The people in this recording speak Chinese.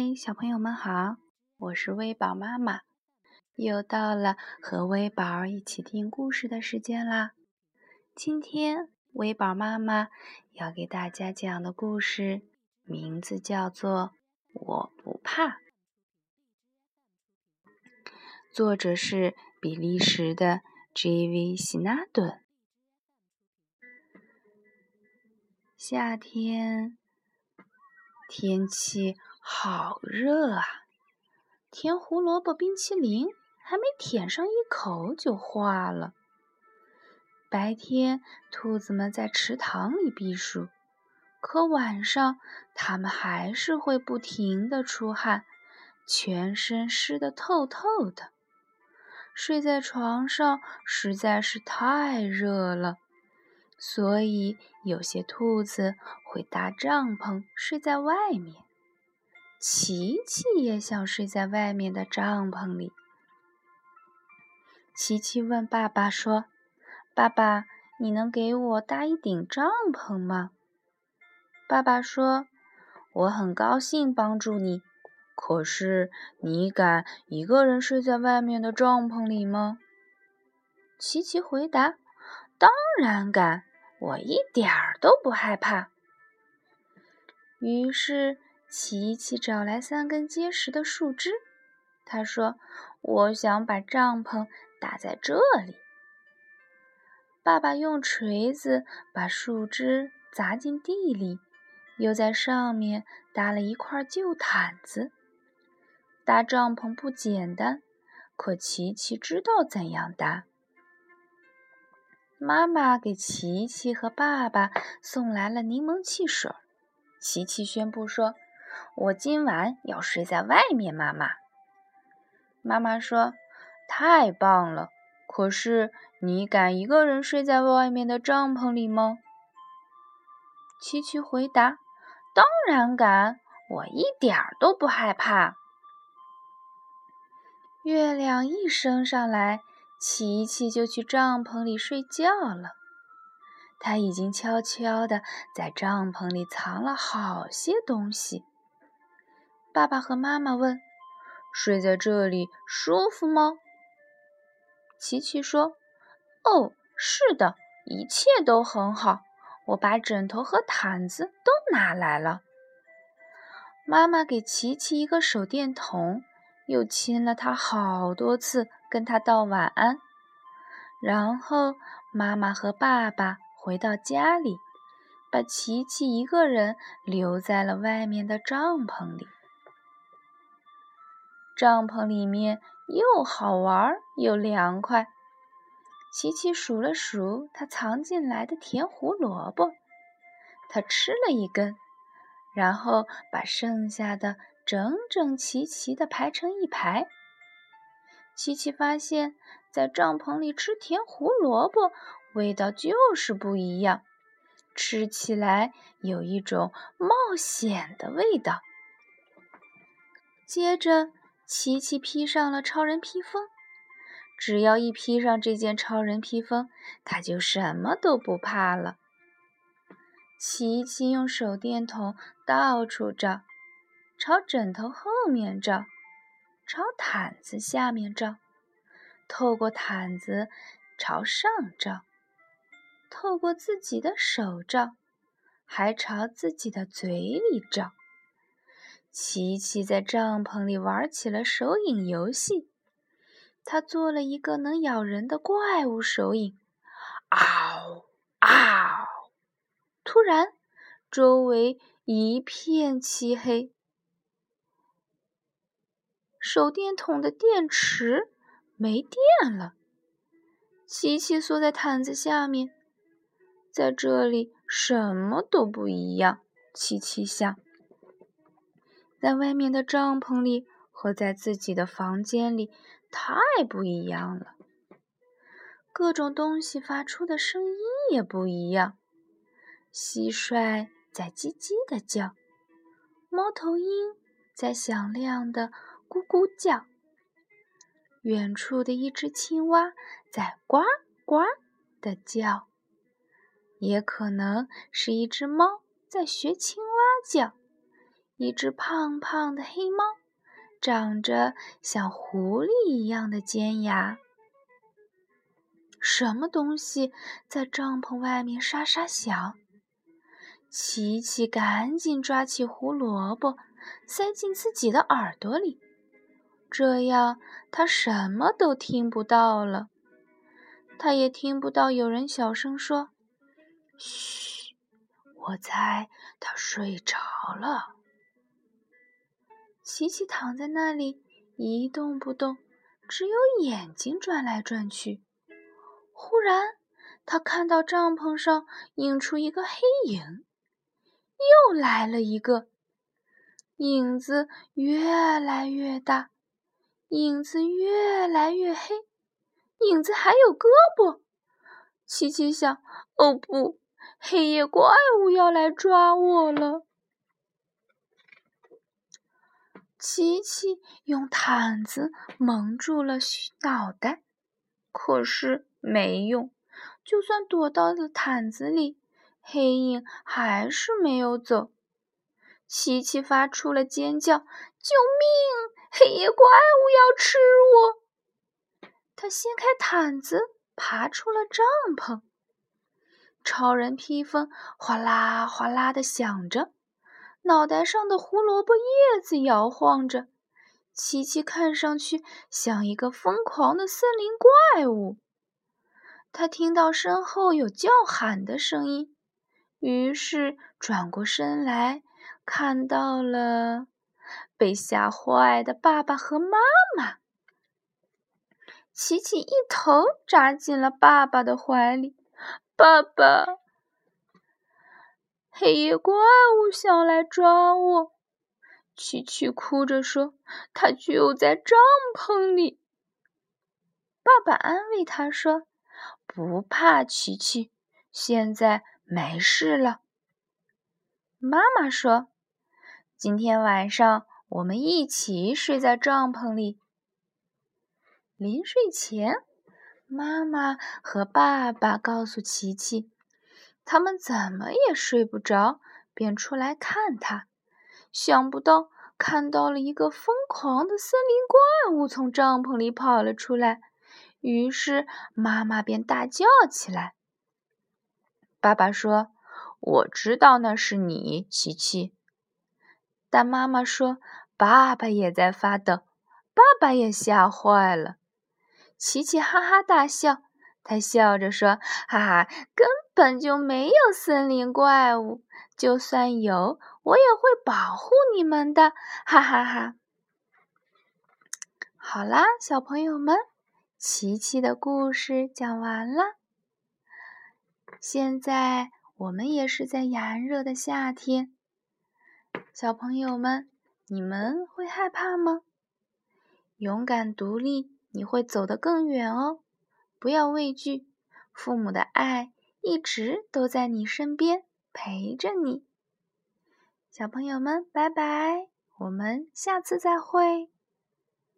嗨，小朋友们好，我是微宝妈妈，又到了和微宝一起听故事的时间啦。今天微宝妈妈要给大家讲的故事名字叫做《我不怕》，作者是比利时的 J.V. 希纳顿。夏天，天气好热啊！甜胡萝卜冰淇淋还没舔上一口就化了。白天，兔子们在池塘里避暑，可晚上，它们还是会不停地出汗，全身湿得透透的。睡在床上实在是太热了。所以，有些兔子会搭帐篷睡在外面。琪琪也想睡在外面的帐篷里。琪琪问爸爸说：“爸爸，你能给我搭一顶帐篷吗？”爸爸说：“我很高兴帮助你，可是你敢一个人睡在外面的帐篷里吗？”琪琪回答：“当然敢。”我一点儿都不害怕。于是，琪琪找来三根结实的树枝。他说：“我想把帐篷搭在这里。”爸爸用锤子把树枝砸进地里，又在上面搭了一块旧毯子。搭帐篷不简单，可琪琪知道怎样搭。妈妈给琪琪和爸爸送来了柠檬汽水。琪琪宣布说：“我今晚要睡在外面。”妈妈，妈妈说：“太棒了！可是你敢一个人睡在外面的帐篷里吗？”琪琪回答：“当然敢，我一点儿都不害怕。”月亮一升上来。琪琪就去帐篷里睡觉了。他已经悄悄地在帐篷里藏了好些东西。爸爸和妈妈问：“睡在这里舒服吗？”琪琪说：“哦，是的，一切都很好。我把枕头和毯子都拿来了。”妈妈给琪琪一个手电筒，又亲了他好多次。跟他道晚安，然后妈妈和爸爸回到家里，把琪琪一个人留在了外面的帐篷里。帐篷里面又好玩又凉快。琪琪数了数他藏进来的甜胡萝卜，他吃了一根，然后把剩下的整整齐齐地排成一排。琪琪发现，在帐篷里吃甜胡萝卜，味道就是不一样，吃起来有一种冒险的味道。接着，琪琪披上了超人披风。只要一披上这件超人披风，他就什么都不怕了。琪琪用手电筒到处照，朝枕头后面照。朝毯子下面照，透过毯子朝上照，透过自己的手照，还朝自己的嘴里照。琪琪在帐篷里玩起了手影游戏，他做了一个能咬人的怪物手影，嗷嗷！突然，周围一片漆黑。手电筒的电池没电了。琪琪缩在毯子下面，在这里什么都不一样。琪琪想，在外面的帐篷里和在自己的房间里太不一样了。各种东西发出的声音也不一样。蟋蟀在叽叽的叫，猫头鹰在响亮的。咕咕叫，远处的一只青蛙在呱呱的叫，也可能是一只猫在学青蛙叫，一只胖胖的黑猫，长着像狐狸一样的尖牙。什么东西在帐篷外面沙沙响？琪琪赶紧抓起胡萝卜，塞进自己的耳朵里，这样他什么都听不到了。他也听不到有人小声说：“嘘，我猜他睡着了。”琪琪躺在那里一动不动，只有眼睛转来转去。忽然，他看到帐篷上映出一个黑影，又来了一个。影子越来越大，影子越来越黑。影子还有胳膊，琪琪想：“哦不，黑夜怪物要来抓我了。”琪琪用毯子蒙住了脑袋，可是没用。就算躲到了毯子里，黑影还是没有走。琪琪发出了尖叫：“救命！黑夜怪物要吃我！”他掀开毯子，爬出了帐篷。超人披风哗啦哗啦的响着，脑袋上的胡萝卜叶子摇晃着。琪琪看上去像一个疯狂的森林怪物。他听到身后有叫喊的声音，于是转过身来，看到了被吓坏的爸爸和妈妈。琪琪一头扎进了爸爸的怀里。爸爸，黑夜怪物想来抓我。琪琪哭着说：“他就在帐篷里。”爸爸安慰他说：“不怕，琪琪，现在没事了。”妈妈说：“今天晚上我们一起睡在帐篷里。”临睡前，妈妈和爸爸告诉琪琪，他们怎么也睡不着，便出来看他。想不到看到了一个疯狂的森林怪物从帐篷里跑了出来，于是妈妈便大叫起来。爸爸说：“我知道那是你，琪琪。”但妈妈说：“爸爸也在发抖，爸爸也吓坏了。”琪琪哈哈大笑，他笑着说：“哈哈，根本就没有森林怪物，就算有，我也会保护你们的。”哈哈哈！好啦，小朋友们，琪琪的故事讲完了。现在我们也是在炎热的夏天，小朋友们，你们会害怕吗？勇敢独立。你会走得更远哦！不要畏惧，父母的爱一直都在你身边陪着你。小朋友们，拜拜，我们下次再会。